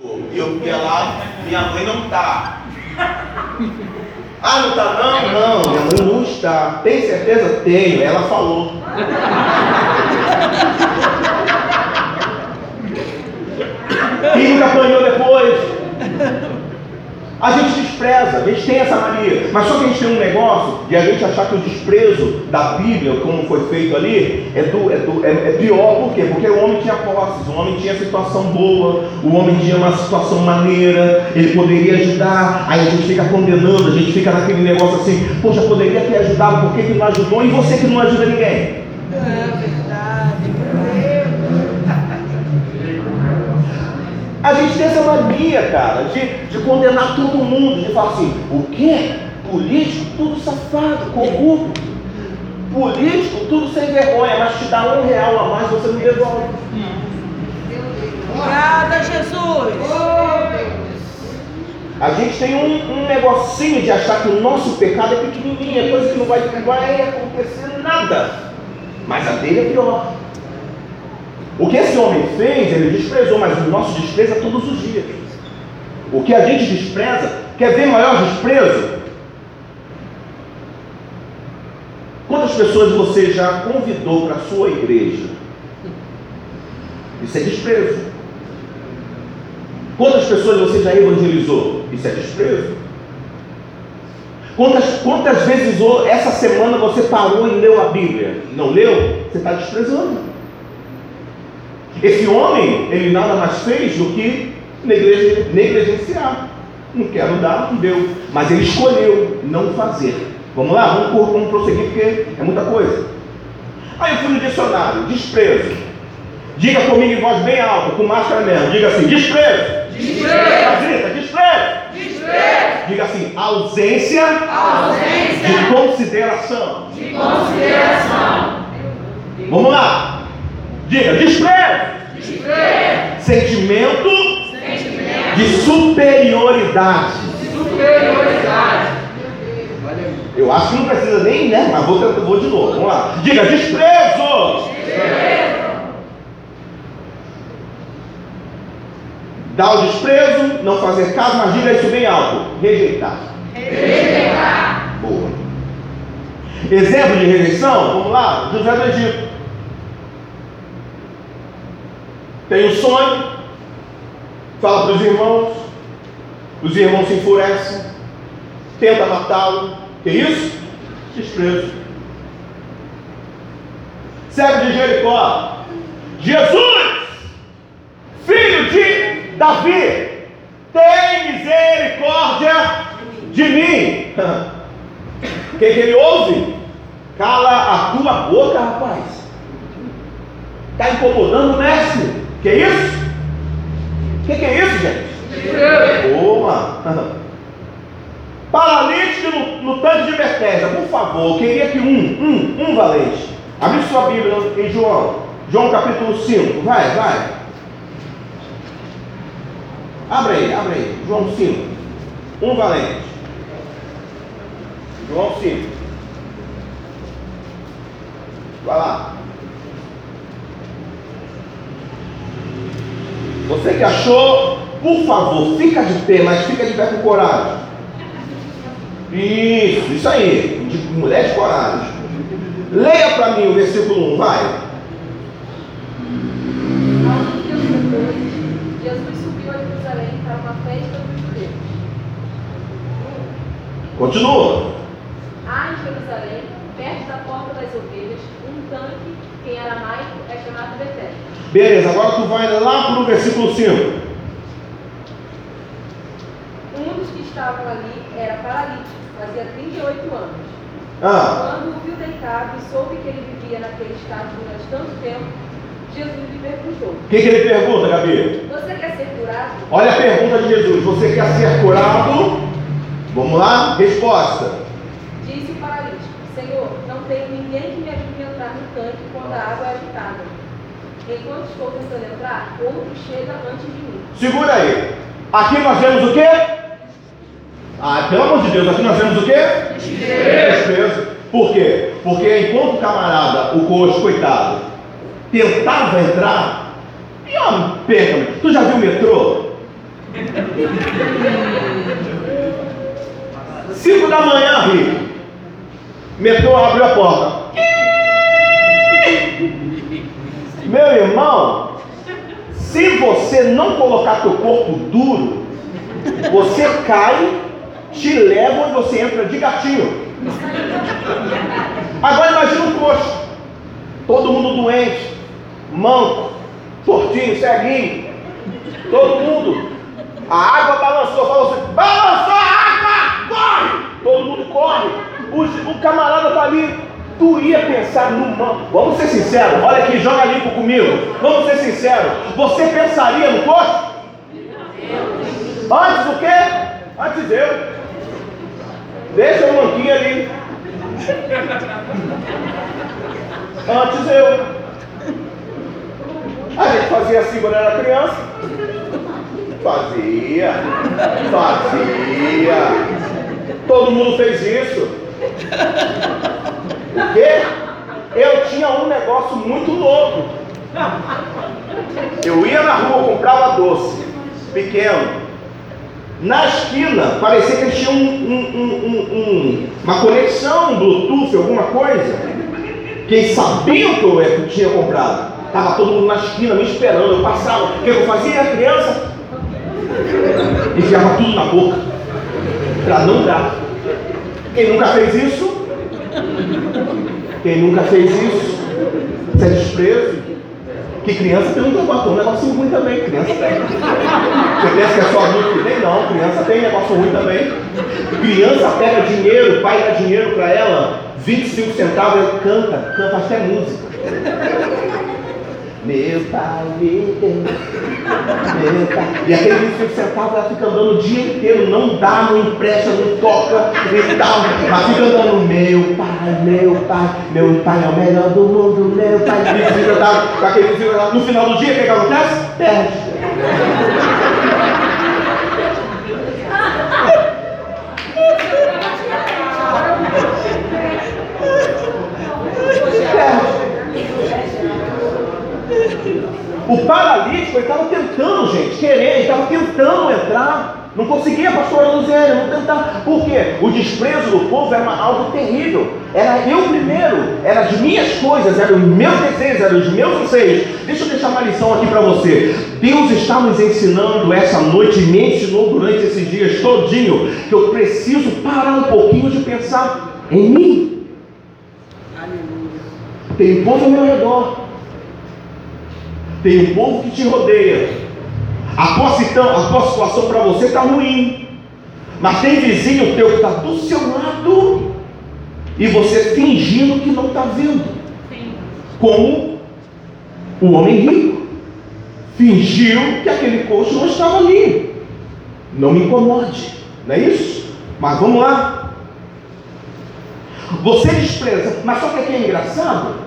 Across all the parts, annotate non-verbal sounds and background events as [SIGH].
Eu ia lá, minha mãe não tá. Ah, não tá não? Não, minha mãe não está. Tem certeza? Tenho, ela falou. Quem nunca apanhou depois? A gente despreza, a gente tem essa mania, mas só que a gente tem um negócio de a gente achar que o desprezo da Bíblia, como foi feito ali, é, do, é, do, é, é pior, por quê? Porque o homem tinha posses, o homem tinha situação boa, o homem tinha uma situação maneira, ele poderia ajudar, aí a gente fica condenando, a gente fica naquele negócio assim, poxa, poderia ter ajudado, por que, que não ajudou? E você que não ajuda ninguém? É verdade. A gente tem essa mania, cara, de, de condenar todo mundo, de falar assim, o quê? Político, tudo safado, corrupto. Político, tudo sem vergonha, mas te dá um real a mais, você não devolve. Obrigada, Jesus! A gente tem um, um, negocinho de achar que o nosso pecado é pequenininho, é coisa que não vai, não vai acontecer nada. Mas a dele é pior. O que esse homem fez, ele desprezou, mas o nosso despreza todos os dias. O que a gente despreza, quer ver maior desprezo? Quantas pessoas você já convidou para a sua igreja? Isso é desprezo. Quantas pessoas você já evangelizou? Isso é desprezo. Quantas, quantas vezes essa semana você parou e leu a Bíblia? Não leu? Você está desprezando. Esse homem, ele nada mais fez do que negligenciar. Não quero dar, não deu. Mas ele escolheu não fazer. Vamos lá, vamos, vamos prosseguir porque é muita coisa. Aí eu fui no dicionário, desprezo. Diga comigo em voz bem alta, com máscara mesmo. Diga assim, desprezo. Desprezo. desprezo. Desprezo. Diga assim, ausência, ausência de consideração. De consideração. Vamos lá. Diga, desprezo. Sentimento, Sentimento de superioridade. Superioridade. Eu acho que não precisa nem, né? Mas vou, vou de novo. Vamos lá. Diga desprezo. desprezo. Dá o desprezo, não fazer caso, mas diga isso bem alto. Rejeitar. Rejeitar. Boa. Exemplo de rejeição, vamos lá. José do Egito. Tem um sonho, fala para os irmãos, os irmãos se enfurecem, tenta matá-lo. Que isso? Desprezo. Serve de Jericó. Jesus, filho de Davi, tem misericórdia de mim. [LAUGHS] O que ele ouve? Cala a tua boca, rapaz. Está incomodando o mestre. Que é isso? O que, que, é isso, gente? Boa! [LAUGHS] Paralítico no, no tanque de Bethesda, por favor, eu queria que um, um, um valente. Abre sua Bíblia em João, João capítulo 5, vai, vai. Abre aí, abre aí, João 5. Um valente. João 5. Vai lá. Você que achou, por favor, fica de pé, mas fica de pé com coragem. Isso, isso aí. De mulher de coragem. Leia para mim o versículo 1, vai. Jesus subiu a Jerusalém para uma festa dos judeus. Continua. Há em Jerusalém, perto da porta das ovelhas, um tanque que em aramaico é chamado Betesda Beleza, agora tu vai lá para o versículo 5. Um dos que estavam ali era paralítico, fazia 38 anos. Ah. Quando o viu deitado e soube que ele vivia naquele estado durante tanto tempo, Jesus lhe perguntou: O que, que ele pergunta, Gabi? Você quer ser curado? Olha a pergunta de Jesus: Você quer ser curado? Vamos lá? Resposta: Disse o paralítico: Senhor, não tenho ninguém que me ajude a entrar no tanque quando a água é agitada. Enquanto estou tentando entrar, outro chega antes de mim. Segura aí. Aqui nós vemos o quê? Ah, pelo amor de Deus, aqui nós vemos o quê? Desprezo. Por quê? Porque enquanto o camarada, o coxo, coitado, tentava entrar, e ó, perca Tu já viu o metrô? [LAUGHS] Cinco da manhã, Rico. Metrô abriu a porta. Meu irmão, se você não colocar teu corpo duro, você cai, te levam e você entra de gatinho. Agora imagina um coxo, todo mundo doente, manco, tortinho, ceguinho, todo mundo. A água balançou, falou assim: balançou a água, corre! Todo mundo corre. O, o camarada está ali. Tu ia pensar no manco. Vamos ser sinceros, olha aqui, joga limpo comigo. Vamos ser sinceros. Você pensaria no coxo? Antes do quê? Antes eu. Deixa o manquinho ali. Antes eu. A gente fazia assim quando era criança. Fazia. Fazia. Todo mundo fez isso. O quê? Eu tinha um negócio muito louco. Eu ia na rua, comprava doce, pequeno. Na esquina, parecia que eles tinham um, um, um, uma conexão, Bluetooth, alguma coisa. Que eles sabiam que eu tinha comprado. Estava todo mundo na esquina me esperando. Eu passava. O que eu fazia? A criança enfiava tudo na boca. Para não dar. Quem nunca fez isso? Quem nunca fez isso? Isso é desprezo. Que criança tem um negócio, um negócio ruim também, criança tem. Você pensa que é só adulto que tem? Não, criança tem negócio ruim também. Criança pega dinheiro, pai dá dinheiro para ela, 25 centavos, ela canta, canta até música. Meu pai me deu, meu pai. E aquele 25 centavos ela fica andando o dia inteiro, não dá, não empresta, não toca e tal. Mas fica andando, meu pai, meu pai, meu pai é o melhor do mundo, meu pai. E tá, com aquele 25 centavos. No final do dia, o que, que acontece? Perde. O paralítico, estava tentando, gente, querer, ele estava tentando entrar, não conseguia, pastor Luziane, não tentar. Por quê? O desprezo do povo era algo terrível. Era eu primeiro, era as minhas coisas, eram os meus desejos, eram os meus anseios. Deixa eu deixar uma lição aqui para você. Deus está nos ensinando essa noite, me ensinou durante esses dias todinho, que eu preciso parar um pouquinho de pensar em mim. Tem um povo ao meu redor tem um povo que te rodeia. A tua, a tua situação para você está ruim. Mas tem vizinho teu que está do seu lado e você fingindo que não está vendo. Como o homem rico fingiu que aquele coxo não estava ali. Não me incomode, não é isso? Mas vamos lá. Você despreza, mas só que aqui é engraçado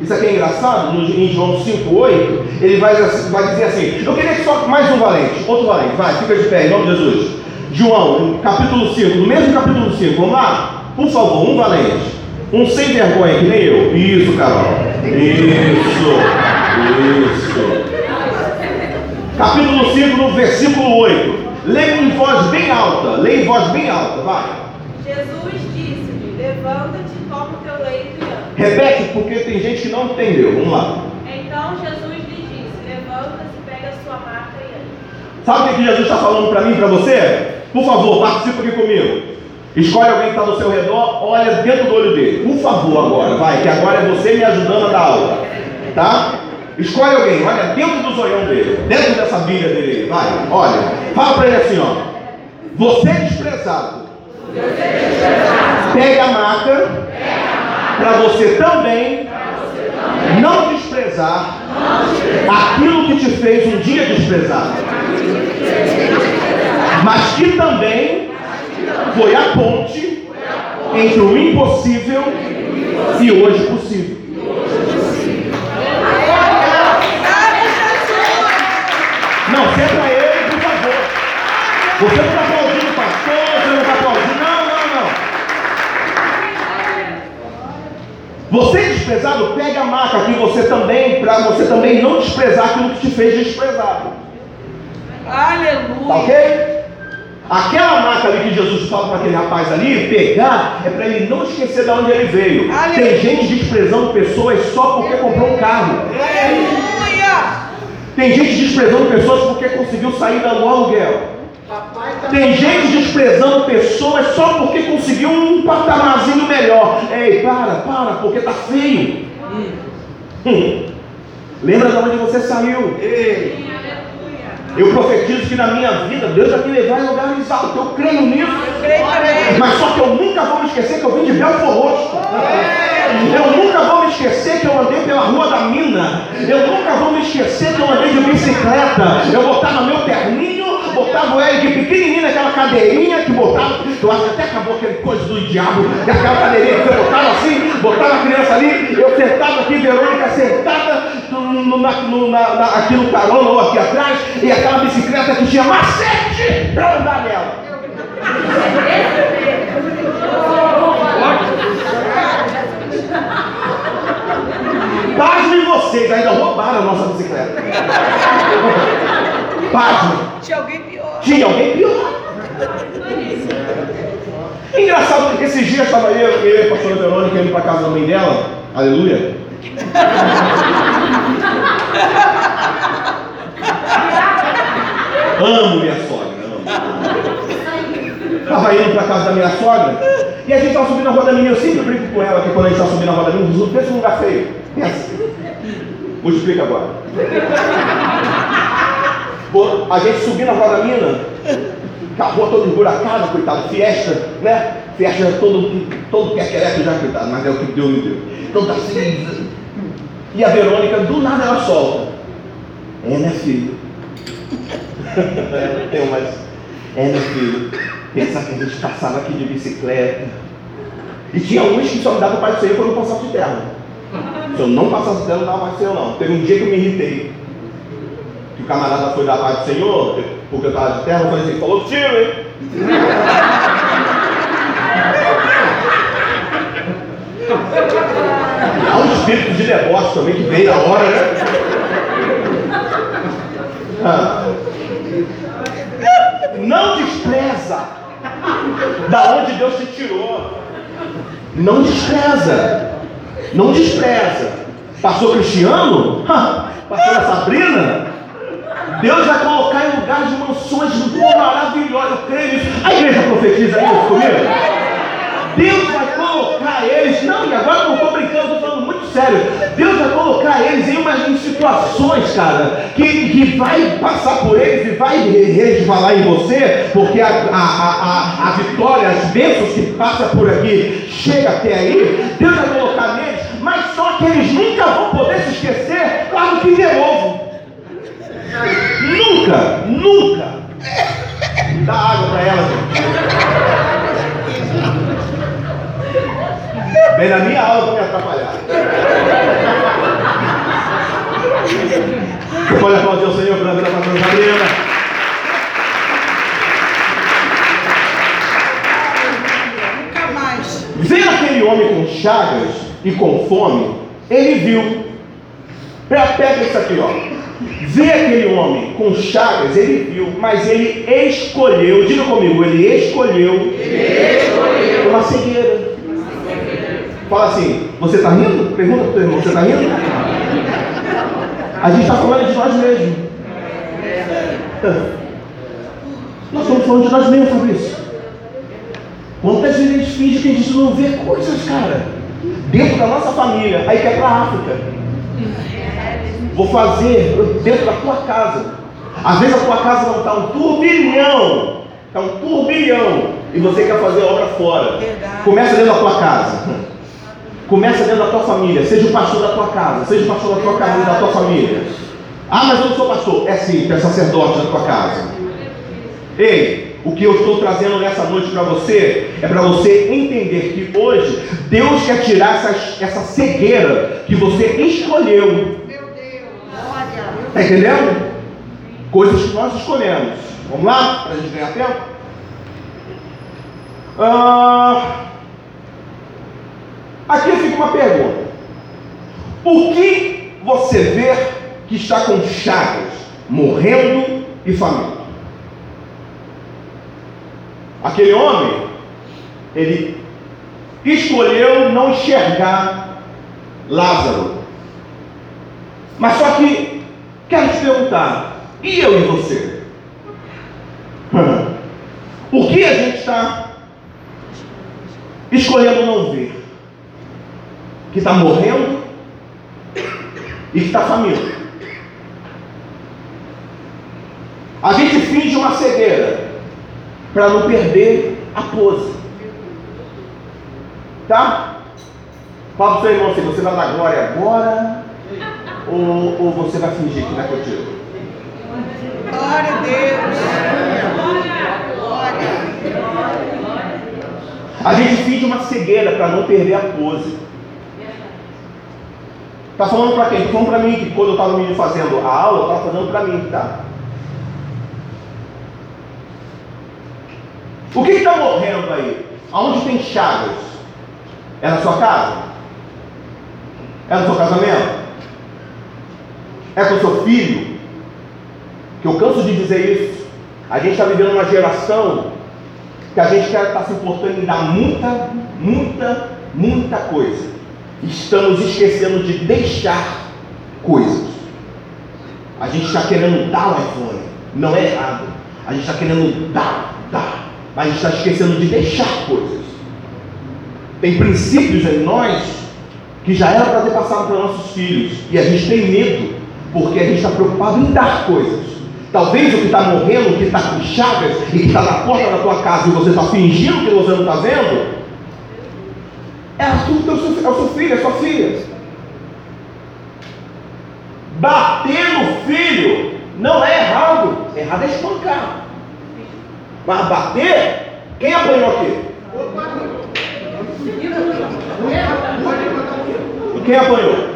isso aqui é engraçado, no, em João 5,8, ele vai, vai dizer assim: Eu queria que só mais um valente, outro valente, vai, fica de pé, em nome de Jesus. João, capítulo 5, no mesmo capítulo 5, vamos lá? Por favor, um valente. Um sem vergonha, que nem eu. Isso, Carol. Isso. Isso. Capítulo 5, no versículo 8. Leia em voz bem alta. Leia em voz bem alta, vai. Jesus disse-lhe: Levanta-te, toma o teu leito e Repete, porque tem gente que não entendeu. Vamos lá. Então Jesus lhe disse: Levanta-se, pega a sua maca e anda. Sabe o que Jesus está falando para mim e para você? Por favor, participe aqui comigo. Escolhe alguém que está do seu redor, olha dentro do olho dele. Por favor, agora, vai, que agora é você me ajudando a dar aula. Tá? Escolhe alguém, olha dentro do zoião dele, dentro dessa bilha dele, vai, olha. Fala para ele assim, ó. Você é desprezado. Pega a maca para você também não desprezar aquilo que te fez um dia desprezar, mas que também foi a ponte entre o impossível e hoje possível. Não, senta ele, por favor. Você não está aplaudindo o pastor, você não está aplaudindo. Não, Você desprezado, pega a marca aqui você também, para você também não desprezar aquilo que te fez desprezado. Aleluia. Tá ok? Aquela maca ali que Jesus fala para aquele rapaz ali, pegar, é para ele não esquecer de onde ele veio. Aleluia. Tem gente desprezando pessoas só porque comprou um carro. Aleluia. Tem gente desprezando pessoas porque conseguiu sair do aluguel. Tem gente desprezando pessoas só porque conseguiu um patamarzinho melhor. Ei, para, para, porque tá feio. Hum. Lembra de onde você saiu? Eu profetizo que na minha vida Deus vai me levar em lugares altos. Eu creio nisso. Creio também. Mas só que eu nunca vou me esquecer que eu vim de Belfor Roxo. Eu nunca vou me esquecer que eu andei pela rua da mina. Eu nunca vou me esquecer que eu andei de bicicleta. Eu botava meu terninho, botava o Eric pequenininho naquela cadeirinha que botava. Eu acho que até acabou aquele coisa do diabo. e Aquela cadeirinha que você botava assim, botava a criança ali. Eu sentava aqui, Verônica sentada no, no, na, no, na, na, aqui no carona ou aqui atrás. E aquela bicicleta que tinha macete para andar nela. Pasmem vocês, ainda roubaram a nossa bicicleta. Pasmem. Tinha alguém Tinha alguém pior. Engraçado, esses dias estava eu, eu e a pastora Verônica indo para casa da mãe dela. Aleluia. Amo minha sogra. Estava indo para casa da minha sogra e a gente estava subindo a rua da. Eu sempre brinco com ela que quando a gente está subindo a rua da minha, pensa num lugar feio. Pensa. Multiplica agora. A gente subindo a rua da mina, com a rua toda emburacada, coitado, fiesta, né? Fiesta já todo, todo quequereco já, coitado, mas é o que Deus me deu. Então tá assim. E a Verônica, do nada ela solta. É, né, filho? Não tenho mais. É, meu filho. Pensar que a gente passava aqui de bicicleta. E tinha uns que só me davam Senhor quando eu passasse de terra. Se eu não passasse de terra, não dava mais Senhor, não. Teve um dia que eu me irritei. Que o camarada foi dar paz do Senhor, porque eu estava de terra, falei assim, falou tiro, hein? Há um espírito de negócio também que vem na hora, né? Ah. Não despreza da onde Deus te tirou. Não despreza. Não despreza. Pastor Cristiano? Ha, Pastora Sabrina? Deus vai colocar em lugares de mansões maravilhosas. Eu creio nisso. A igreja profetiza isso comigo? Deus vai colocar eles, não, e agora não estou brincando, estou falando muito sério. Deus vai colocar eles em umas situações, cara, que, que vai passar por eles e vai resvalar em você, porque a, a, a, a vitória, as bênçãos que passa por aqui, chega até aí. Deus vai colocar neles, mas só que eles nunca vão poder se esquecer do que de. Nunca, nunca. [LAUGHS] Dá água para ela, gente. Vem na minha aula para me atrapalhar. Você pode aplaudir o Senhor pela vida da pastora Sabrina. Nunca mais. Vendo aquele homem com chagas e com fome, ele viu. Pega isso aqui, ó. Vê aquele homem com chagas, ele viu, mas ele escolheu, diga comigo, ele escolheu, uma cegueira. Fala assim, você está rindo? Pergunta para o teu irmão, você está rindo? A gente está falando de nós mesmos. Nós estamos falando de nós mesmos, Fabrício. Quantas vezes a gente finge que a gente não vê coisas, cara, dentro da nossa família, aí quer para a África. Vou fazer dentro da tua casa. Às vezes a tua casa não está um turbilhão, está um turbilhão, e você quer fazer obra fora. Verdade. Começa dentro da tua casa. Começa dentro da tua família. Seja o pastor da tua casa, seja o pastor da tua casa da tua família. Ah, mas eu não sou pastor. É sim, tu é sacerdote da tua casa. Ei, o que eu estou trazendo nessa noite para você é para você entender que hoje Deus quer tirar essa, essa cegueira que você escolheu. Está entendendo? Coisas que nós escolhemos. Vamos lá? Para a gente ganhar tempo? Ah, aqui fica uma pergunta. O que você vê que está com chagas, morrendo e faminto? Aquele homem, ele escolheu não enxergar Lázaro. Mas só que, quero te perguntar, e eu e você? Por que a gente está escolhendo não ver? Que está morrendo e que está faminto. A gente finge uma cegueira para não perder a pose. Tá? Fala para o seu irmão assim, você vai dar glória agora ou, ou você vai fingir que vai contigo? Glória a Deus. Glória. A gente finge uma cegueira para não perder a pose. Tá falando para quem? Tá falando para mim, que quando eu estava fazendo a aula, eu estava fazendo para mim, tá? O que está morrendo aí? Aonde tem chagas? É na sua casa? É no seu casamento? É com seu filho? Que eu canso de dizer isso. A gente está vivendo uma geração que a gente quer estar tá se importando em dar muita, muita, muita coisa. Estamos esquecendo de deixar coisas. A gente está querendo dar o iPhone. Não é errado. A gente está querendo dar, dar. Mas a gente está esquecendo de deixar coisas. Tem princípios em nós que já era para ter passado para nossos filhos. E a gente tem medo, porque a gente está preocupado em dar coisas. Talvez o que está morrendo, o que está com chagas e que está na porta da tua casa e você está fingindo que você não está vendo, é, a sua, é o seu filho, é a sua filha. Bater no filho não é errado, errado é espancar. Mas bater, quem apanhou aqui? Quem apanhou?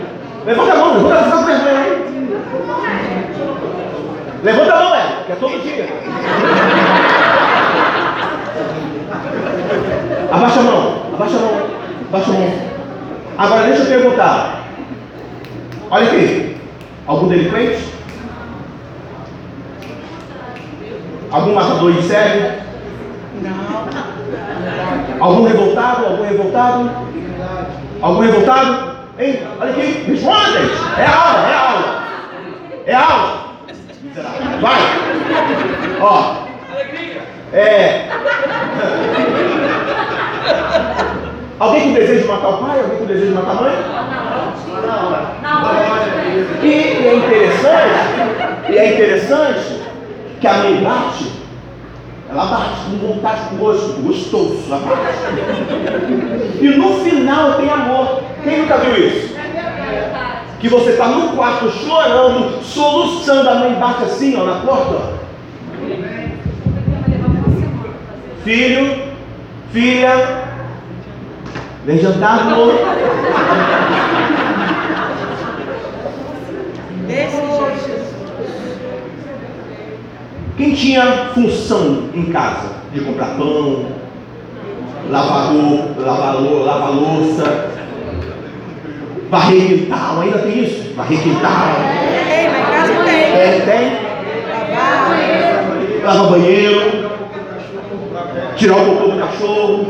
Levanta a mão, levanta a mão. Levanta a mão, é, que é todo dia. Abaixa a mão, abaixa a mão, abaixa a mão. Agora deixa eu perguntar. Olha aqui. Algum delinquente? Algum matador de série? Não. Algum revoltado? Algum revoltado? Algum revoltado? Hein? Olha aqui, responda, gente. É aula, é aula. É aula. Vai. Ó. É. Alguém com desejo de matar o pai? Alguém com desejo de matar a mãe? E é interessante, e é interessante que a mãe bate, ela bate com vontade, com gosto, gostoso, ela bate. E no final tem amor. Quem nunca viu isso? Que você está no quarto chorando, soluçando, a mãe bate assim, ó, na porta. Filho, filha, vem jantar, amor. Quem tinha função em casa de comprar pão, lavar, lavar louça, varrer quintal, ainda tem isso? Varrer quintal. Tem, em casa tem. É, tem? Lavar banheiro, tirar o cocô do cachorro,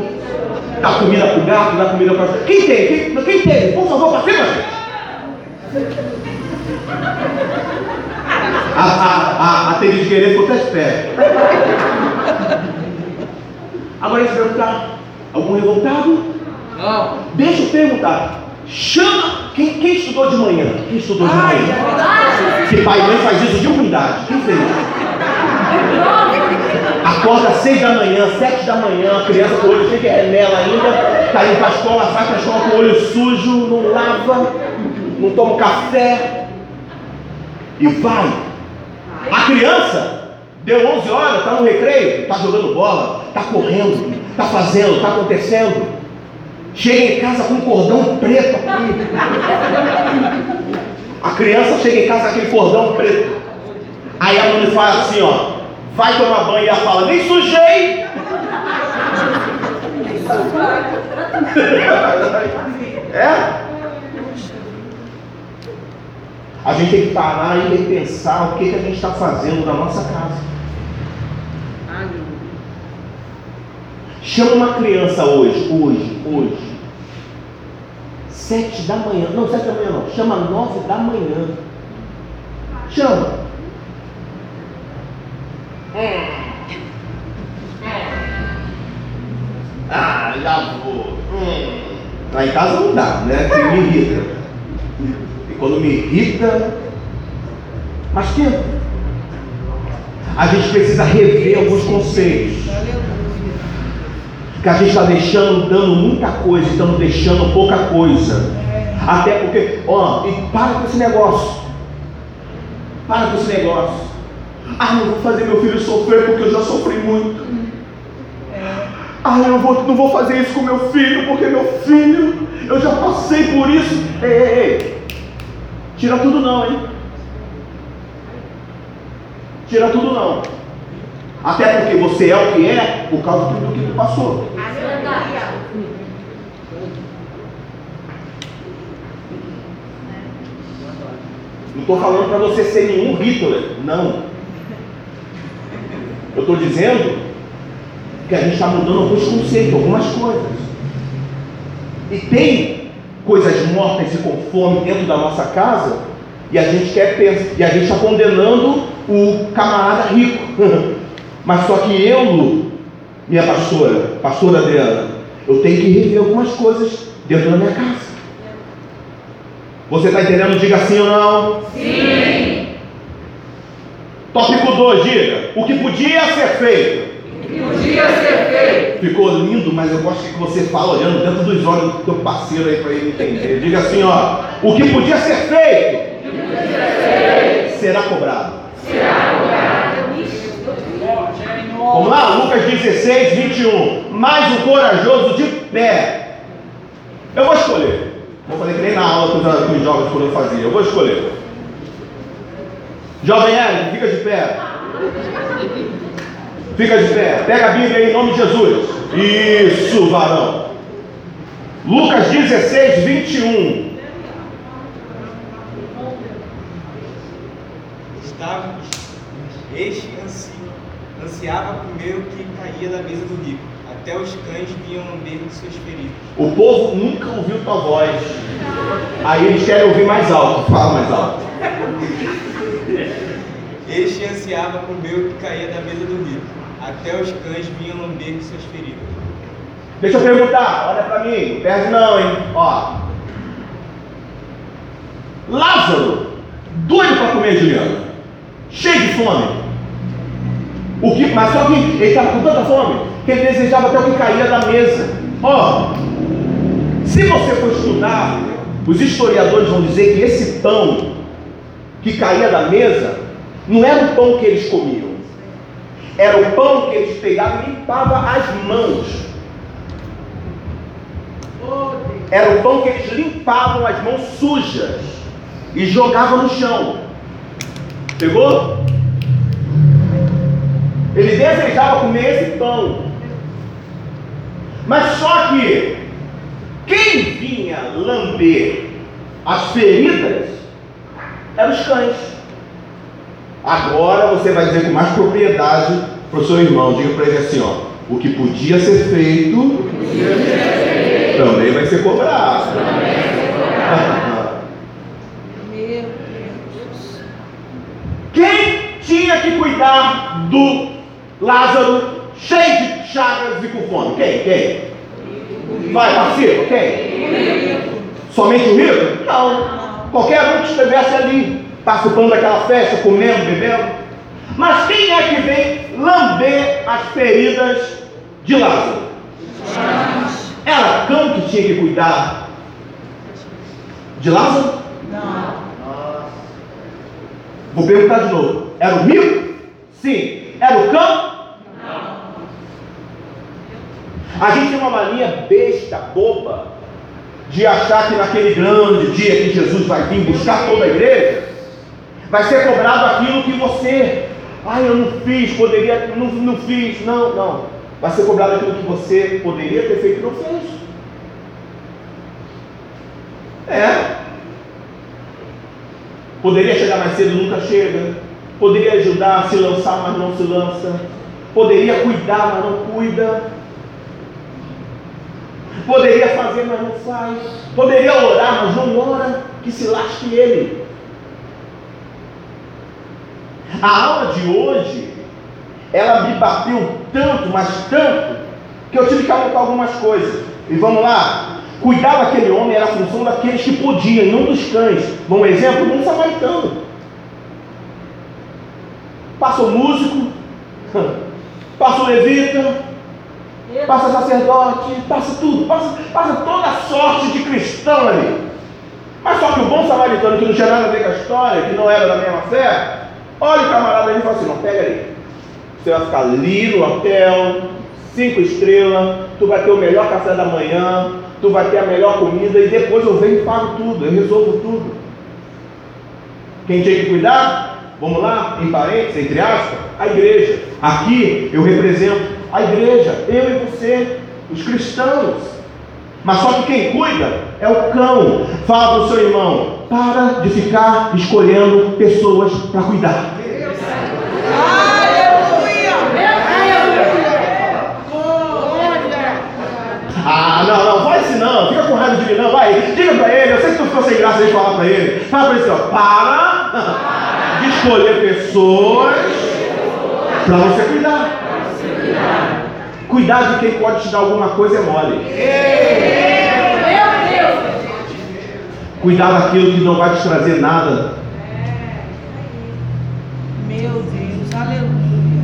dar comida pro gato, dar comida para Quem tem? Quem, quem tem? Por favor, para cima, gente. A, a, a, a Tênis de querer ficou até espera. Agora eu perguntar. Algum revoltado? Não. Deixa eu perguntar. Chama. Quem, quem estudou de manhã? Quem estudou de Ai, manhã? é. Que pai e mãe faz isso de humildade. Quem fez? Acorda às seis da manhã, sete da manhã, a criança com o olho de remela ainda, tá indo para a escola, vai para a escola com o olho sujo, não lava, não toma café e vai. A criança deu 11 horas, está no recreio, está jogando bola, está correndo, está fazendo, está acontecendo. Chega em casa com um cordão preto aqui. A criança chega em casa com aquele cordão preto. Aí a mãe fala assim, ó, vai tomar banho e ela fala, nem sujei. [LAUGHS] É? A gente tem que parar e repensar o que, que a gente está fazendo na nossa casa. Chama uma criança hoje, hoje, hoje. Sete da manhã. Não, sete da manhã não. Chama nove da manhã. Chama. Ah, já vou. Hum. Lá em casa não dá, né? Que me irrita. E quando me irrita, mais tempo. A gente precisa rever alguns conceitos. Que a gente está deixando, dando muita coisa, estamos deixando pouca coisa. Até porque, ó, e para com esse negócio. Para com esse negócio. Ah, não vou fazer meu filho sofrer porque eu já sofri muito. Ah, eu vou, não vou fazer isso com meu filho porque meu filho, eu já passei por isso. Ei, ei, ei. Tira tudo não, hein? Tira tudo não. Até porque você é o que é por causa tudo que tu Não estou falando para você ser nenhum Hitler, não. Eu estou dizendo que a gente está mudando alguns conceitos, algumas coisas. E tem coisas mortas e com fome dentro da nossa casa, e a gente quer pensar, e a gente está condenando o camarada rico. [LAUGHS] Mas só que eu, minha pastora, pastora Adriana, eu tenho que rever algumas coisas dentro da minha casa. Você está entendendo? Diga sim ou não? Sim. Tópico 2, diga. O que podia ser feito. Podia ser feito. Ficou lindo, mas eu gosto que você fala olhando dentro dos olhos do teu parceiro aí para ele entender. Diga assim, ó. O que podia ser feito. Será cobrado. Vamos lá, Lucas 16, 21. Mais o corajoso de pé. Eu vou escolher. Vou fazer que nem na aula com os, jovens eu fazia. Eu vou escolher. Jovem Hélio, fica de pé. Fica de pé. Pega a Bíblia aí em nome de Jesus. Isso, varão. Lucas 16, 21. Estava, este ansi, ansiava comer o que caía da mesa do rico. Até os cães vinham lamber de seus feridos. O povo nunca ouviu tua voz. Aí eles querem ouvir mais alto. Fala mais alto. Este ansiava comer o que caía da mesa do rico. Até os cães vinham lamber de seus feridos. Deixa eu perguntar, olha pra mim, não perde não, hein? Ó. Lázaro, doido para comer Juliana, cheio de fome. O que, mas só que ele estava com tanta fome que ele desejava até o que caía da mesa. Ó, se você for estudar, os historiadores vão dizer que esse pão que caía da mesa não era o pão que eles comiam, era o pão que eles pegavam e limpavam as mãos. Era o pão que eles limpavam as mãos sujas e jogavam no chão. Pegou? Ele desejava comer esse pão. Mas só que quem vinha lamber as feridas eram os cães. Agora você vai dizer com mais propriedade para o seu irmão, diga para ele assim, ó, o que podia ser feito, também vai ser cobrado. Quem tinha que cuidar do Lázaro cheio de chagas e com fome? Quem? Quem? Vai, participa, quem? Somente o rico? Não. Qualquer um que estivesse ali, participando daquela festa, comendo, bebendo. Mas quem é que vem lamber as feridas de Lázaro? Era cão que tinha que cuidar de Lázaro? Não. Vou perguntar de novo. Era o rico? Sim. Era o cão? A gente tem uma mania besta, boba, de achar que naquele grande dia que Jesus vai vir buscar toda a igreja, vai ser cobrado aquilo que você, ai, eu não fiz, poderia, não, não fiz, não, não. Vai ser cobrado aquilo que você poderia ter feito e não fez. É. Poderia chegar mais cedo, nunca chega. Poderia ajudar a se lançar, mas não se lança. Poderia cuidar, mas não cuida. Poderia fazer, mas não faz. Poderia orar, mas não ora. Que se lasque ele. A aula de hoje, ela me bateu tanto, mas tanto, que eu tive que anotar algumas coisas. E vamos lá. Cuidar daquele homem era a função daqueles que podiam, não dos cães. Um exemplo, um samaritano. Passa o músico, [LAUGHS] passa o levita, passa sacerdote, passa tudo, passa, passa toda a sorte de cristão ali. Mas só que o bom samaritano, que não tinha nada a ver com a história, que não era da mesma fé, olha o camarada ali e fala assim, não, pega ali. Você vai ficar ali no hotel, cinco estrelas, tu vai ter o melhor café da manhã, tu vai ter a melhor comida e depois eu venho e pago tudo, eu resolvo tudo. Quem tinha que cuidar? Vamos lá, em parênteses, entre aspas, a igreja. Aqui eu represento a igreja, eu e você, os cristãos. Mas só que quem cuida é o cão. Fala para o seu irmão, para de ficar escolhendo pessoas para cuidar. Ah, não, não, vai assim não, fica com raiva de mim não, vai, diga para ele, eu sei que tu ficou sem graça de falar para ele. Fala para ele assim, ó, para [LAUGHS] escolher pessoas para você cuidar. Cuidar de quem pode te dar alguma coisa é mole. Cuidar daquilo que não vai te trazer nada. Meu Deus, aleluia.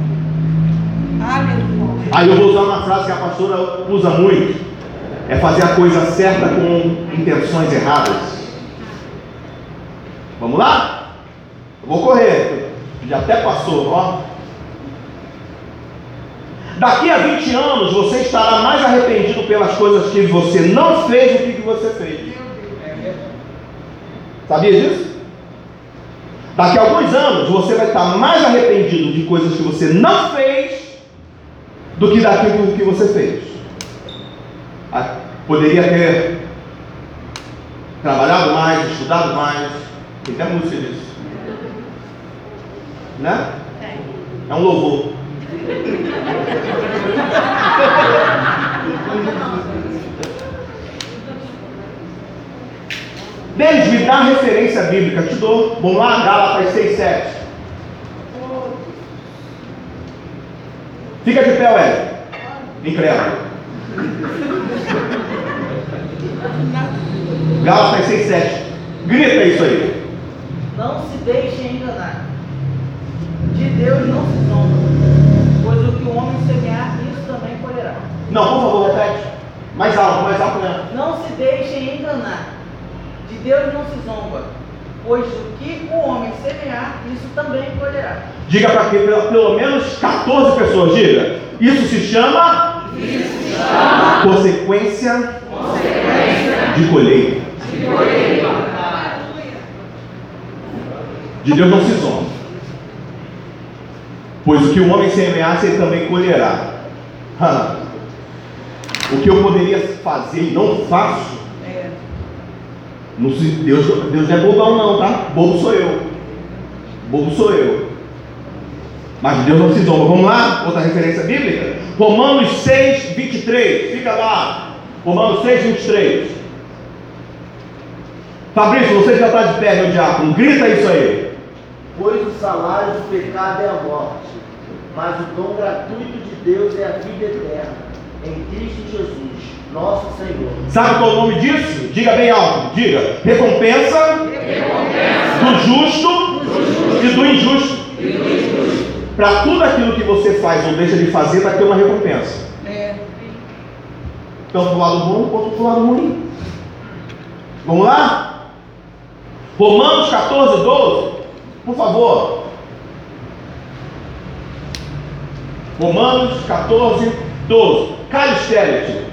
Aleluia. Aí eu vou usar uma frase que a pastora usa muito. É fazer a coisa certa com intenções erradas. Vamos lá? Vou correr. Já até passou, ó. Daqui a 20 anos você estará mais arrependido pelas coisas que você não fez do que que você fez. Sabia disso? Daqui a alguns anos você vai estar mais arrependido de coisas que você não fez do que daquilo que você fez. Ah, Poderia ter trabalhado mais, estudado mais. Tem até música disso. Né? É um louvor. Denis, me dá referência bíblica, te dou. Vamos lá, Gálatas 6, 7. Fica de pé, Ué. Incrédulo. Gálatas 6, 7. Grita isso aí. Não se deixem enganar. De Deus não se zomba, pois o que o homem semear, isso também colherá. Não, por favor, repete. Mais alto, mais alto mesmo. Não se deixem enganar. De Deus não se zomba, pois o que o homem semear, isso também colherá. Diga para que pelo, pelo menos 14 pessoas, diga. Isso se chama, consequência, de colheita. De Deus não se zomba. Pois o que o homem semear, ele também colherá. Ah, O que eu poderia fazer e não faço, É, Deus, Deus não é bobão não, tá? Bobo sou eu. Bobo sou eu. Mas Deus não se zomba. Vamos lá? Outra referência bíblica? Romanos 6, 23. Fica lá. Romanos 6, 23. Fabrício, você já está de pé, meu diácono. Grita isso aí. Pois o salário do pecado é a morte, mas o dom gratuito de Deus é a vida eterna, em Cristo Jesus, nosso Senhor. Sabe qual é o nome disso? Diga bem alto. Diga. Recompensa, do justo, e do injusto. Para tudo aquilo que você faz ou deixa de fazer, vai ter uma recompensa. É. Tanto para o lado bom quanto para o lado ruim. Vamos lá? Romanos 14, 12. Por favor. Romanos 14, 12. Calistério.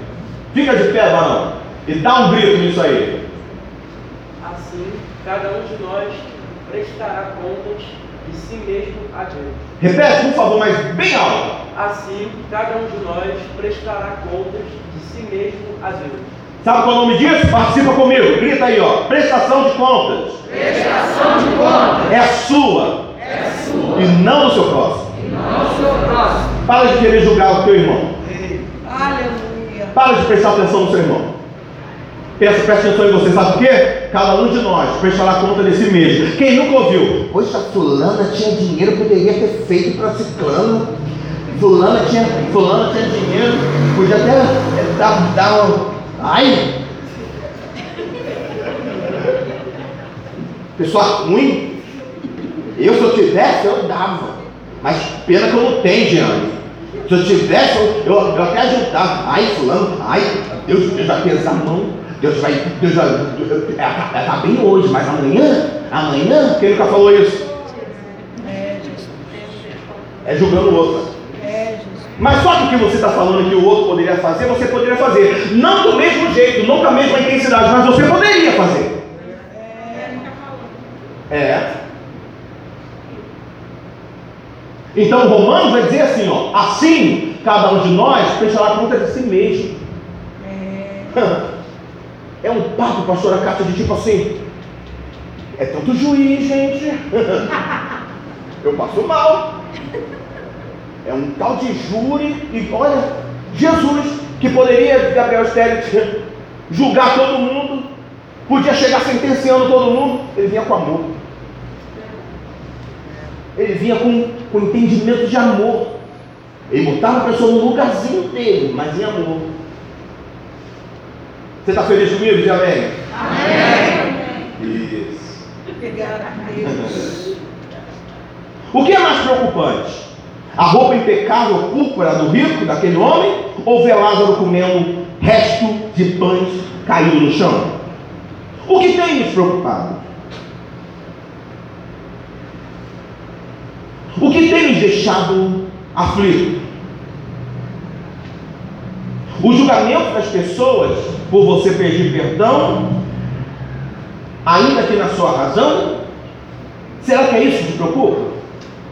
Fica de pé, varão. E dá um grito nisso aí. Assim, cada um de nós prestará contas de si mesmo a Deus. Repete, por favor, mas bem alto. Assim, cada um de nós prestará contas de si mesmo a Deus. Sabe qual é o nome disso? Participa comigo. Grita aí, ó. Prestação de contas. Prestação de contas. É a sua. É sua. E não do seu próximo. Não sou próximo. Para de querer julgar o teu irmão. Aleluia. Para de prestar atenção no seu irmão. Presta, presta atenção em você, sabe por quê? Cada um de nós prestará conta de si mesmo. Quem nunca ouviu? Poxa, fulana tinha dinheiro, poderia ter feito para ciclano. Fulana tinha, fulana tinha dinheiro, podia até dar, dar um. Ai! Pessoa ruim. Eu, se eu tivesse, eu dava. Mas pena que eu não tenho, Jeane. Se eu tivesse, eu, eu, eu até ajudava. Ai, fulano, ai, Deus, Deus vai pesar a mão. Deus vai. Deus vai. Ela, tá, ela tá bem hoje, mas amanhã, amanhã, quem nunca falou isso? É. É julgando o outro. Mas só que o que você está falando que o outro poderia fazer, você poderia fazer. Não do mesmo jeito, não com a mesma intensidade, mas você poderia fazer. É. Então Romanos vai dizer assim, ó, assim cada um de nós prestará conta de si mesmo. [LAUGHS] É, um papo, pastora Cátia, de tipo assim, é tanto juiz, gente. [LAUGHS] Eu passo mal. É um tal de júri e olha, Jesus, que poderia, Gabriel Stérez, [LAUGHS] julgar todo mundo, podia chegar sentenciando todo mundo, ele vinha com amor. Ele vinha com, com entendimento de amor. Ele botava a pessoa no lugarzinho dele, mas em amor. Você está feliz comigo, de amém? Isso. obrigado a Deus. O que é mais preocupante? A roupa impecável púrpura do rico, daquele homem, ou ver Lázaro comendo resto de pães caído no chão? O que tem nos preocupado? O que tem nos deixado aflitos? O julgamento das pessoas por você pedir perdão, ainda que na sua razão? Será que é isso que te preocupa?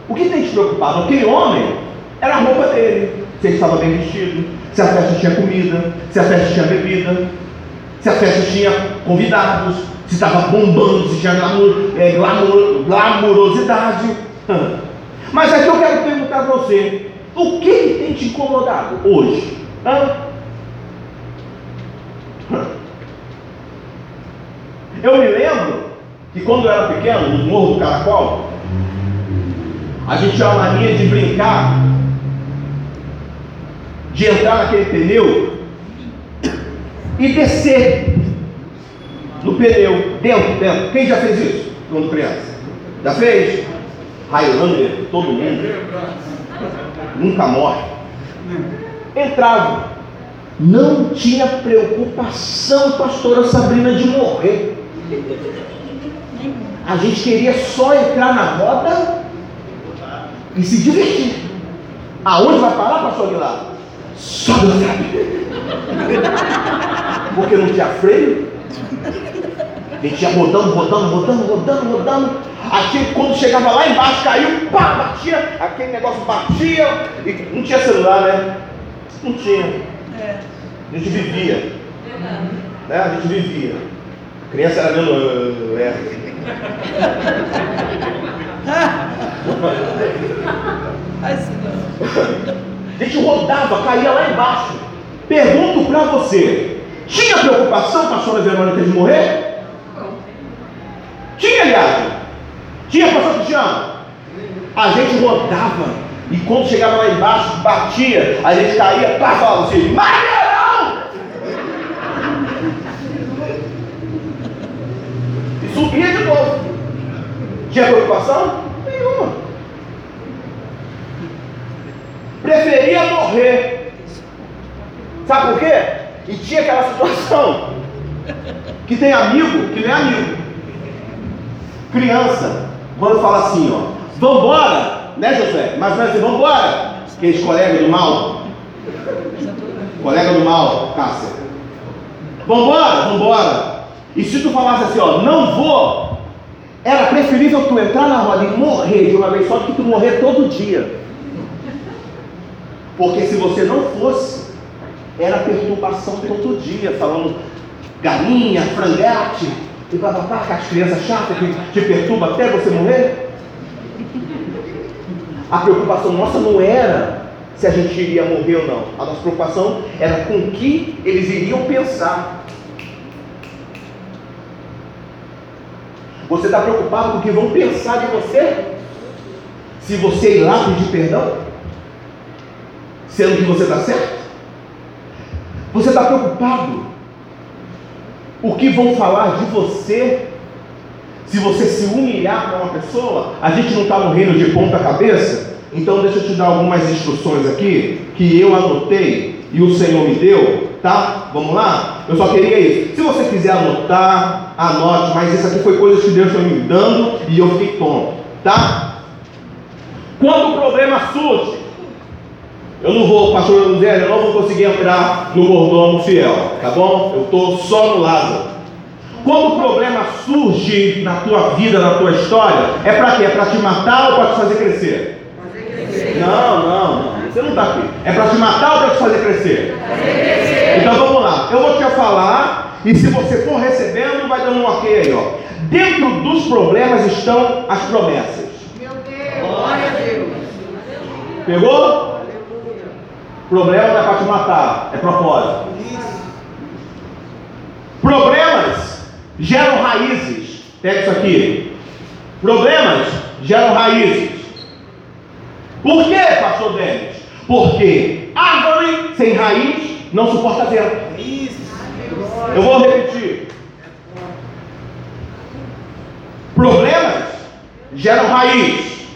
O que tem te preocupado? Aquele homem era a roupa dele. Se ele estava bem vestido, se a festa tinha comida, se a festa tinha bebida, se a festa tinha convidados, se estava bombando, se tinha glamour, é, glamour, glamurosidade. Hã. Mas aqui eu quero perguntar para você: o que tem te incomodado hoje? Eu me lembro que quando eu era pequeno, no Morro do Caracol, a gente tinha a mania de brincar, de entrar naquele pneu e descer no pneu, dentro, dentro. Quem já fez isso quando criança? Já fez? Highlander, todo mundo. Nunca morre. Entrava. Não tinha preocupação, pastora Sabrina, de morrer. A gente queria só entrar na roda e se divertir. Aonde vai parar, pastor Aguilar? Só Deus sabe. Porque não tinha freio. A gente ia rodando, rodando, rodando, rodando, rodando. Aqui, quando chegava lá embaixo, caiu, pá, batia, aquele negócio batia. E não tinha celular, né? Não tinha. É, A gente vivia. Né? A gente vivia. A criança era. "Ah, É. A gente rodava, caía lá embaixo. Pergunto para você: tinha preocupação, pastora Verônica, de morrer? Tinha, aliás. Tinha, pastor Cristiano? A gente rodava. E quando chegava lá embaixo, batia, a gente caía, pá, falava assim: Maneirão! E subia de novo. Tinha preocupação? Nenhuma. Preferia morrer. Sabe por quê? E tinha aquela situação que tem amigo que não é amigo. Criança, quando fala assim, ó, vambora, né José? Mas não é assim, vambora. Aqueles colegas do mal. Colega do mal, Cássia. Vambora, vambora. E se tu falasse assim, ó, não vou, era preferível tu entrar na roda e morrer de uma vez só do que tu morrer todo dia. Porque se você não fosse, era perturbação todo dia, falando galinha, frangate, e papapá, com as crianças chatas que te perturbam até você morrer. A preocupação nossa não era se a gente iria morrer ou não. A nossa preocupação era com o que eles iriam pensar. Você está preocupado com o que vão pensar de você? Se você ir lá pedir perdão? Sendo que você está certo? Você está preocupado? O que vão falar de você? Se você se humilhar para uma pessoa, a gente não está no reino de ponta cabeça? Então deixa eu te dar algumas instruções aqui que eu anotei e o Senhor me deu, tá? Vamos lá? Eu só queria isso. Se você quiser anotar, anote, mas isso aqui foi coisa que Deus foi me dando e eu fiquei tonto, tá? Quando o problema surge, eu não vou, pastor José, eu não vou conseguir entrar no mordomo fiel, tá bom? Eu estou só no Lázaro. Quando o problema surge na tua vida, na tua história, é para quê? É para te matar ou para te fazer crescer? Não, não, não. Você não está aqui. É para te matar ou para te fazer crescer? Então vamos lá. Eu vou te falar e se você for recebendo, vai dando um ok aí, ó. Dentro dos problemas estão as promessas. Glória a Deus. Pegou? Problema não é para te matar, é propósito. Problemas geram raízes. Pega isso aqui. Problemas geram raízes. Por quê, pastor Denis? Porque árvore sem raiz não suporta vento. Eu vou repetir. Problemas geram raiz.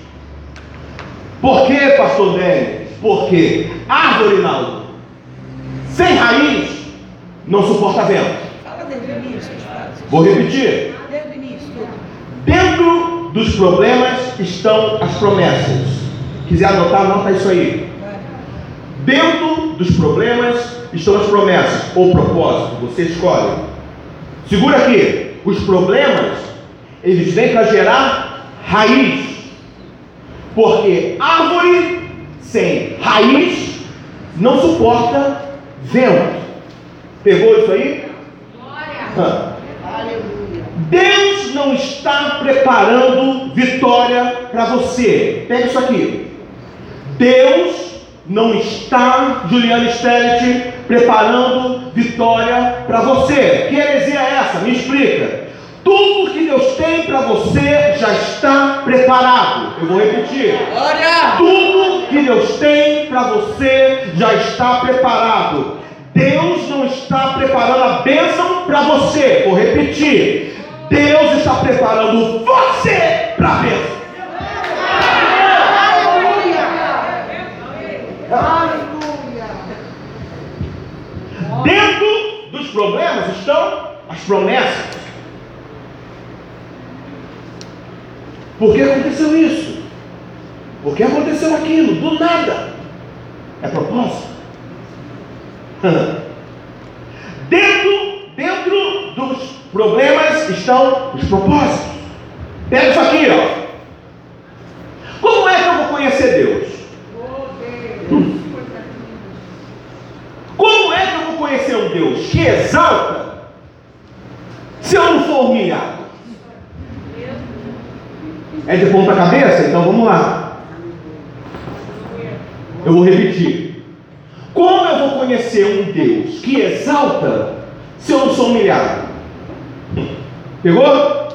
Por quê, pastor Denis? Porque árvore não. Sem raiz não suporta vento. Vou repetir. Dentro dos problemas estão as promessas. Quiser anotar, anota isso aí. Dentro dos problemas estão as promessas ou propósito, você escolhe. Segura aqui, os problemas eles vêm para gerar raiz. Porque árvore sem raiz não suporta vento. Pegou isso aí? Hã. Deus não está preparando vitória para você. Pega isso aqui. Deus não está, Juliana Stellet, preparando vitória para você. Que heresia é essa? Me explica. Tudo que Deus tem para você já está preparado. Eu vou repetir. Glória! Tudo que Deus tem para você já está preparado. Deus não está preparando a bênção para você. Vou repetir. Deus está preparando você para a bênção. Dentro dos problemas estão as promessas. Por que aconteceu isso? Por que aconteceu aquilo? Do nada. É propósito. [LAUGHS] Dentro, dentro dos problemas estão os propósitos. Pega isso aqui, ó. Como é que eu vou conhecer Deus? Como é que eu vou conhecer um Deus que exalta se eu não for humilhado? É de ponta cabeça? Então vamos lá. Eu vou repetir. Como eu vou conhecer um Deus que exalta se eu não sou humilhado? Pegou?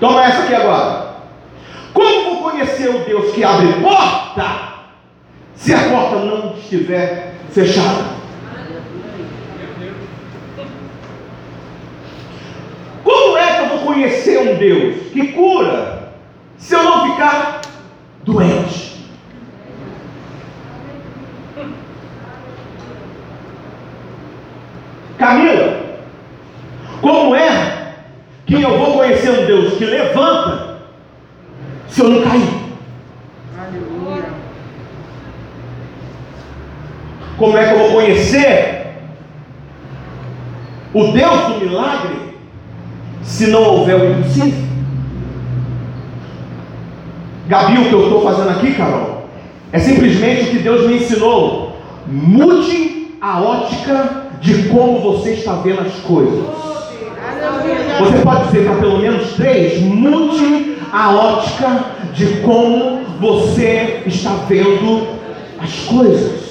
Toma essa aqui agora. Como vou conhecer o Deus que abre porta se a porta não estiver fechada? Como é que conhecer um Deus que cura se eu não ficar doente? Camila, como é que eu vou conhecer um Deus que levanta se eu não cair? Como é que eu vou conhecer o Deus do milagre se não houver o impossível? Gabi, o que eu estou fazendo aqui, Carol, é simplesmente o que Deus me ensinou. Mude a ótica de como você está vendo as coisas. Você pode dizer para pelo menos três: mude a ótica de como você está vendo as coisas.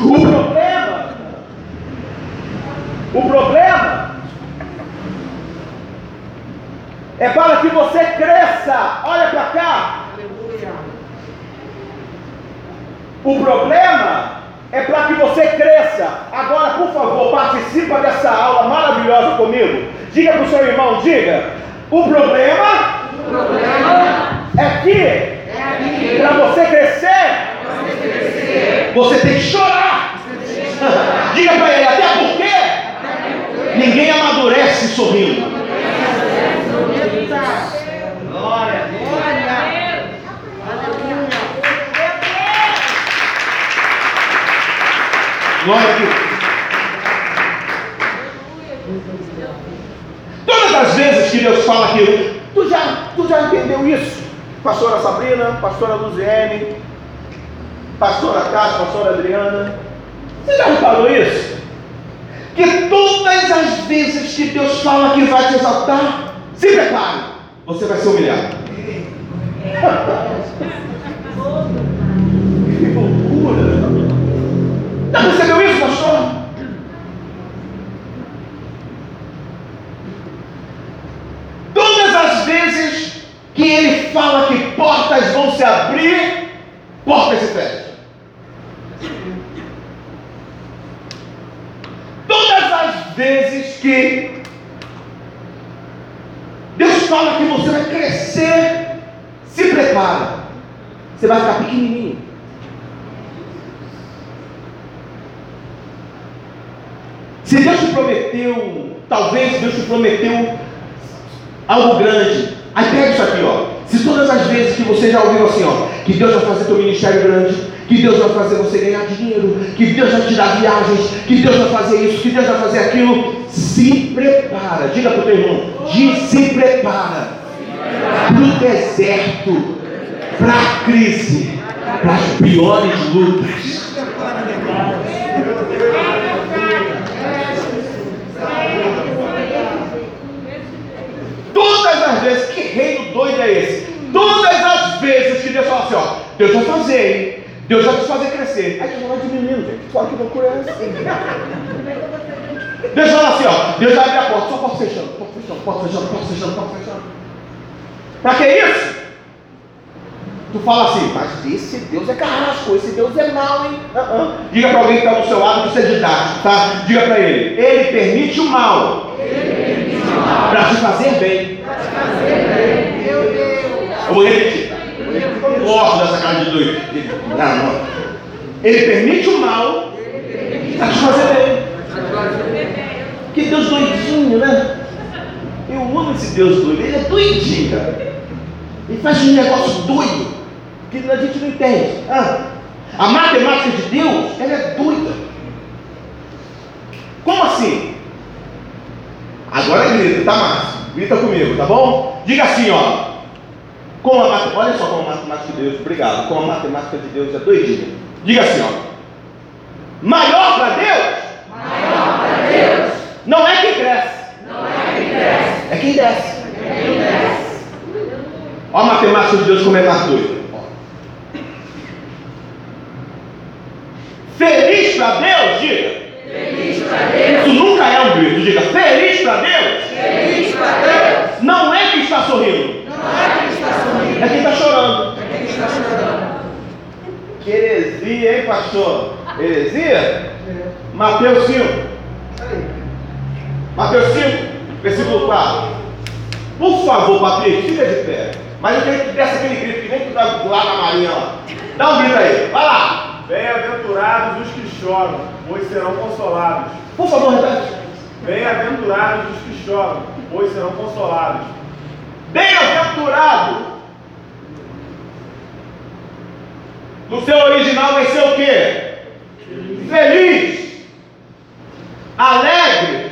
O problema, o problema é para que você cresça. Olha para cá. O problema é para que você cresça. Agora, por favor, participa dessa aula maravilhosa comigo. Diga para o seu irmão, diga. O problema, o problema é que para você crescer, você tem que chorar. Diga para ele, até porque ninguém amadurece sorrindo. Glória a Deus. Glória a Deus. Todas as vezes que Deus fala aquilo, tu já, tu já entendeu isso? Pastora Sabrina, pastora Luziene, pastora Cássio, pastora Adriana. Você já reparou isso? Que todas as vezes que Deus fala que vai te exaltar, se prepare, você vai ser humilhado. [LAUGHS] Já percebeu isso, pastor? Todas as vezes que ele fala que portas vão se abrir, portas se fecham. Todas as vezes que Deus fala que você vai crescer, se prepara. Você vai ficar pequenininho. Se Deus te prometeu, talvez Deus te prometeu algo grande. Aí pega isso aqui, ó. Se todas as vezes que você já ouviu assim, ó, que Deus vai fazer teu ministério grande, que Deus vai fazer você ganhar dinheiro, que Deus vai te dar viagens, que Deus vai fazer isso, que Deus vai fazer aquilo, se prepara. Diga para o teu irmão, diz, se prepara para deserto, para a crise, para as piores lutas. Todas as vezes, que reino doido é esse? Todas as vezes que Deus fala assim, ó, Deus vai fazer, hein? Deus vai te fazer crescer. Aí Deus vai diminuindo, gente. Fala que loucura é essa? [LAUGHS] Deus fala assim, ó, Deus vai abrir a porta, só porta fechando, porta fechando, porta fechando, porta fechando, porta fechando. Pra que isso? Tu fala assim, mas esse Deus é carrasco, esse Deus é mau, hein? Uh -uh. Diga para alguém que está do seu lado que isso é didático, tá? Diga para ele, ele permite o mal para te fazer bem. Eu vou repetir. Eu gosto dessa cara de doido. Não, não. Ele permite o mal para te fazer bem. Que Deus doidinho, né? Eu amo esse Deus doido. Ele é doidinho, cara. Ele faz um negócio doido que a gente não entende. Ah, a matemática de Deus, ela é doida. Como assim? Agora grita, tá, Márcio? Grita comigo, tá bom? Diga assim, ó. Com a matemática, olha só como a matemática de Deus, obrigado. Como a matemática de Deus é doidinha. Diga assim, ó. Maior para Deus? Maior para Deus. Não é quem cresce. Não é quem cresce. É quem desce. É quem desce. Olha a matemática de Deus como é mais doida. Feliz para Deus, diga. Feliz para Deus. Isso nunca é um grito, diga. Feliz para Deus. Feliz para Deus. Não é quem está sorrindo, Não é quem está sorrindo. É quem está chorando. É quem está chorando. Que heresia, hein, pastor? Heresia? Mateus 5. Mateus 5, versículo 4. Por favor, Patrícia, fica de pé. Mas eu quero que desse aquele grito que nem tu dá lá na marinha lá. Dá um grito aí, vai lá. Bem-aventurados os que choram, pois serão consolados. Por favor, repete. Bem-aventurados os que choram, pois serão consolados. Bem-aventurado. No seu original vai ser o quê? Feliz, alegre,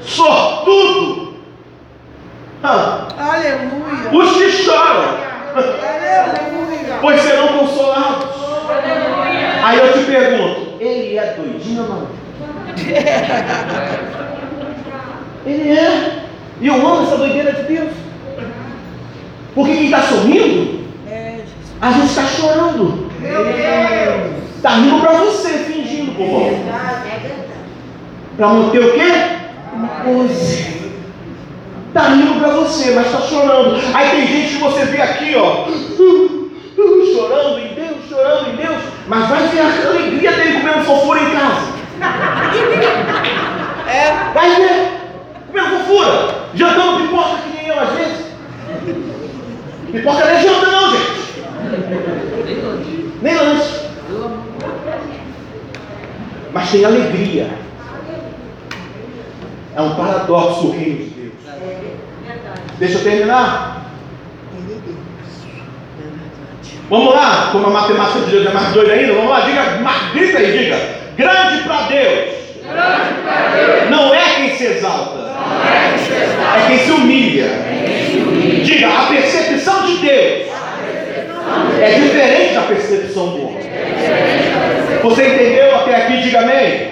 sortudo. Ah, Aleluia. Os que choram, Aleluia. pois serão consolados. Aí eu te pergunto, ele é doidinho ou não? [LAUGHS] Ele é. E eu amo essa doideira de Deus. Porque quem está sorrindo. A gente está chorando. Meu Deus. Está rindo para você, fingindo, povão. É verdade. Para manter o quê? Uma pose. Está rindo para você, mas está chorando. Aí tem gente que você vê aqui, ó, [LAUGHS] chorando em Deus, chorando em Deus, mas vai ver a alegria dele comendo fofura em casa. [LAUGHS] É, vai ver. Comendo fofura. Jantando pipoca que nem eu às vezes. Pipoca não é janta não, gente. Nem lanche. Mas tem alegria. É um paradoxo o reino de Deus. Deixa eu terminar. Vamos lá, como a matemática de Deus é mais doida ainda, vamos lá, diga, grita aí, diga. Grande para Deus. Não é quem se exalta. É quem se humilha. Diga, a percepção de Deus é diferente da percepção do homem. Você entendeu até aqui? Diga amém.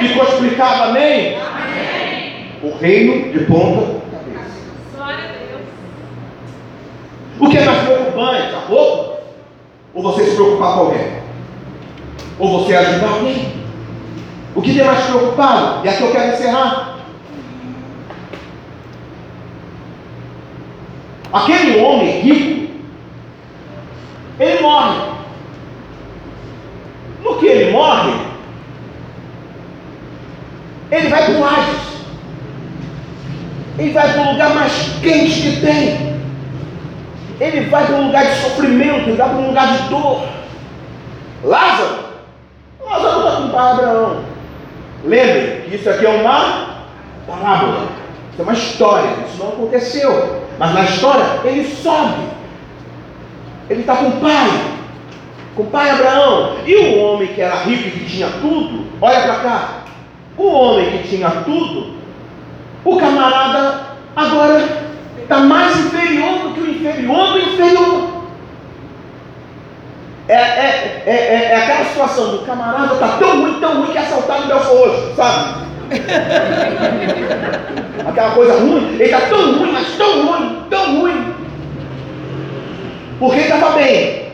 Ficou explicado amém? O reino de ponta. O que é mais preocupante? A roupa? Ou você se preocupar com alguém? Ou você ajudar alguém? O que tem mais preocupado? E aqui eu quero encerrar. Aquele homem rico, ele morre. No que ele morre, ele vai para o Hades. Ele vai para o lugar mais quente que tem. Ele vai para um lugar de sofrimento, ele vai para um lugar de dor. Lázaro, Lázaro está com o pai Abraão. Lembre que isso aqui é uma parábola, isso é uma história, isso não aconteceu. Mas na história ele sobe, ele está com o pai, com o pai Abraão. E o homem que era rico e que tinha tudo, olha para cá, o homem que tinha tudo, o camarada agora está mais inferior do que o inferior do inferior. É, é, é, é, é aquela situação do camarada está tão ruim, tão ruim que é assaltado em Belfor Roxo, sabe? [LAUGHS] Aquela coisa ruim, ele está tão ruim, mas tão ruim, tão ruim. Porque ele estava bem.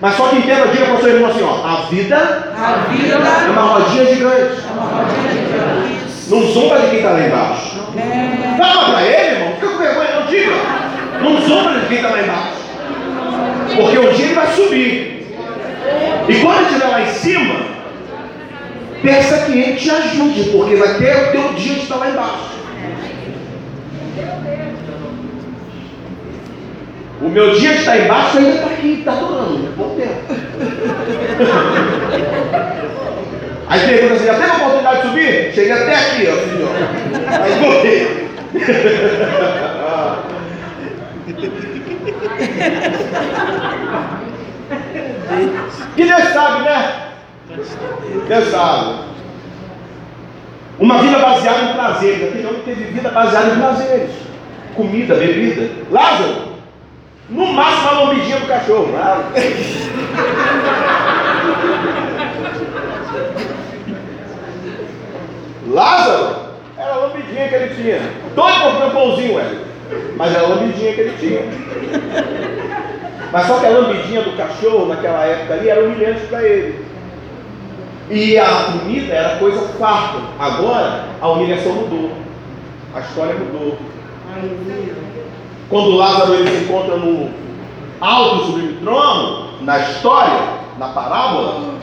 Mas só que entenda, diga para o seu irmão assim, ó, a vida A vida é uma rodinha gigante. é uma rodinha gigante. Não zomba de quem está lá embaixo. É. Fala para ele, irmão. Fica com vergonha, não diga. Não zomba de quem está lá embaixo. Porque um dia ele vai subir. E quando ele estiver lá em cima, peça que ele te ajude, porque vai ter o teu dia de estar lá embaixo. O meu dia estar embaixo ainda está aqui, está durando, é bom tempo. Aí pergunta assim, já teve a oportunidade de subir? Cheguei até aqui, ó, filho. ó. Aí voltei. Que Deus sabe, né? Deus sabe. Uma vida baseada em prazeres. Aquele homem teve vida baseada em prazeres. Comida, bebida. Lázaro, no máximo a lambidinha do cachorro. Lázaro. Lázaro era a lambidinha que ele tinha. Doido comer um pãozinho, velho. Mas era a lambidinha que ele tinha. Mas só que a lambidinha do cachorro naquela época ali era humilhante para ele. E a comida era coisa farta. Agora a humilhação mudou. A história mudou. Quando Lázaro ele se encontra no alto sublime trono, na história, na parábola,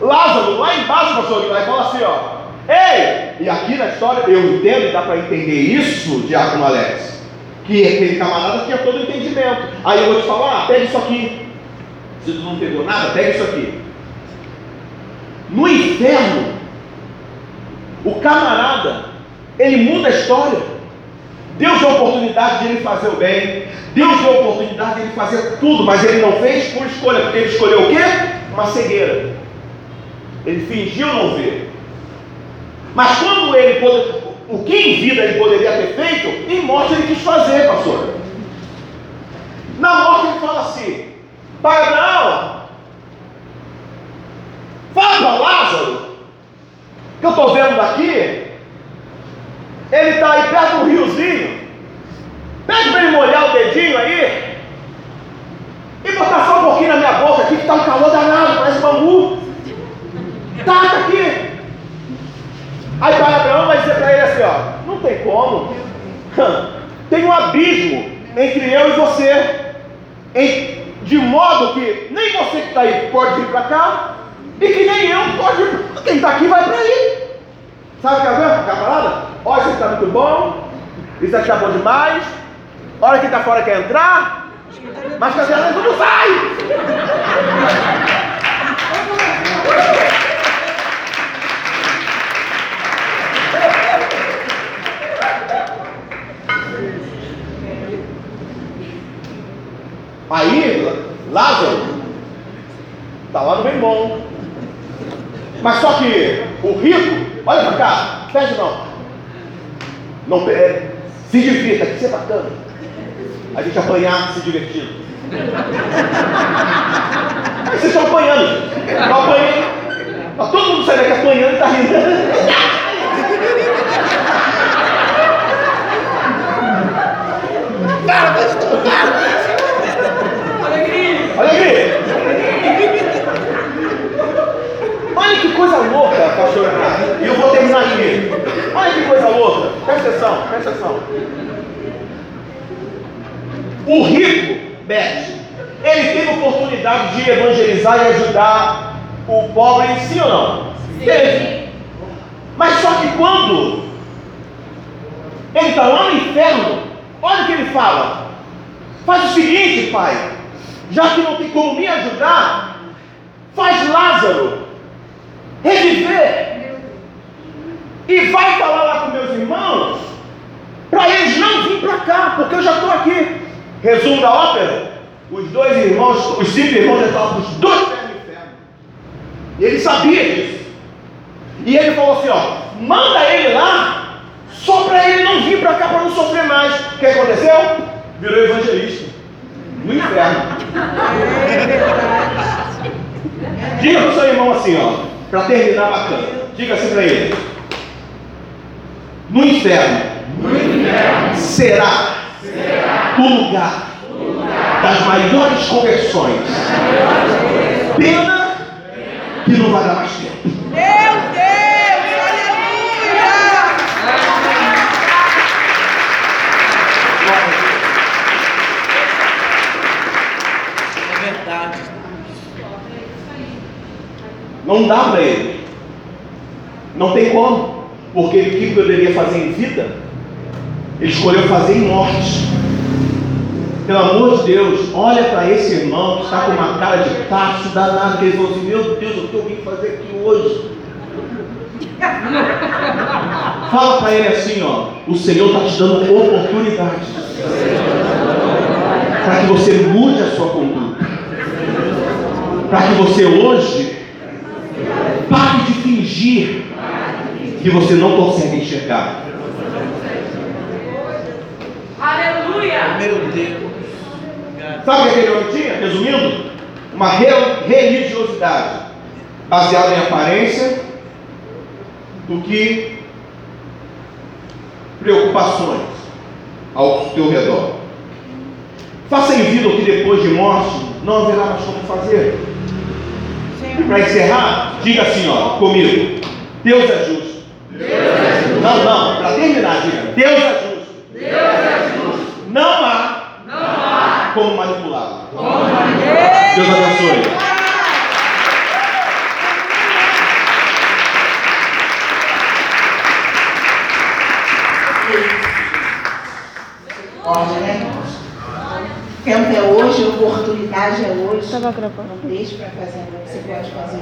Lázaro lá embaixo, pastor, vai falar assim, ó. Ei! E aqui na história eu entendo e dá para entender isso, Diácono Alex. Que aquele camarada tinha todo entendimento. Aí eu vou te falar, ah, pega isso aqui. Se tu não pegou nada, pega isso aqui. No inferno, o camarada, ele muda a história. Deus deu a oportunidade de ele fazer o bem. Deus deu a oportunidade de ele fazer tudo, mas ele não fez por escolha, porque ele escolheu o quê? Uma cegueira. Ele fingiu não ver. Mas quando ele pode, o que em vida ele poderia ter feito, em morte ele quis fazer, pastor. Na morte ele fala assim: Pai Abraão, fala para Lázaro, que eu estou vendo daqui, ele está aí perto do riozinho. Pede para ele molhar o dedinho aí. tá um calor danado, parece bambu. Taca tá aqui. Aí pai Abraão vai dizer para ele assim, ó, não tem como. [LAUGHS] Tem um abismo entre eu e você. De modo que nem você que está aí pode vir para cá, e que nem eu pode vir. Quem está aqui vai para aí. Sabe o que é a parada? Olha, isso está muito bom, isso aqui está bom demais. Olha quem está fora quer entrar, mas dizer, tudo sai! Aí, Lázaro está lá no bem bom. Mas só que o rico, olha para cá, pede não. Não é, se divirta, que isso é bacana. A gente apanhar se divertindo. Aí vocês estão apanhando. Estão apanhando. Tá todo mundo sai daqui apanhando e está rindo. Para, pastor, para! Alegria! Olha que coisa louca, pastor. E eu vou terminar aqui. Olha que coisa louca. Presta atenção, presta atenção. O rico, Beth, ele teve oportunidade de evangelizar e ajudar o pobre, sim ou não? Sim. Teve. Mas só que quando ele está lá no inferno, olha o que ele fala. Faz o seguinte, pai já que não tem como me ajudar, faz Lázaro reviver e vai falar lá com meus irmãos para eles não virem para cá, porque eu já estou aqui. Resumo da ópera: os dois irmãos, os cinco irmãos já estavam os dois pés no inferno. E ele sabia disso. E ele falou assim: ó, manda ele lá, só para ele não vir para cá para não sofrer mais. O que aconteceu? Virou evangelista no inferno. Diga para o seu irmão assim, ó, para terminar bacana. Diga assim para ele: No inferno, No inferno será, será o lugar, o lugar das maiores conversões. Pena que não vai dar mais tempo. Meu Deus, aleluia! É verdade. Não dá para ele. Não tem como. Porque o que poderia fazer em vida, ele escolheu fazer em morte. Pelo amor de Deus, olha para esse irmão que está com uma cara de tacho danado, que ele falou assim, meu Deus, o que eu vim fazer aqui hoje? Fala para ele assim, ó, o Senhor está te dando oportunidade para que você mude a sua conduta. Para que você hoje pare de fingir que você não consegue enxergar. Aleluia! Meu Deus. Sabe o que aquele homem tinha? Resumindo, uma re- religiosidade baseada em aparência do que preocupações ao teu redor. Faça em vida o que depois de morte não haverá mais como fazer. E para encerrar, diga assim, ó, comigo: Deus é justo. Não, não, para terminar, diga: Deus é justo. Não há, como manipulá-lo. Deus abençoe. Olha, né? O tempo é hoje, a oportunidade é hoje. Não deixe para fazer, você pode fazer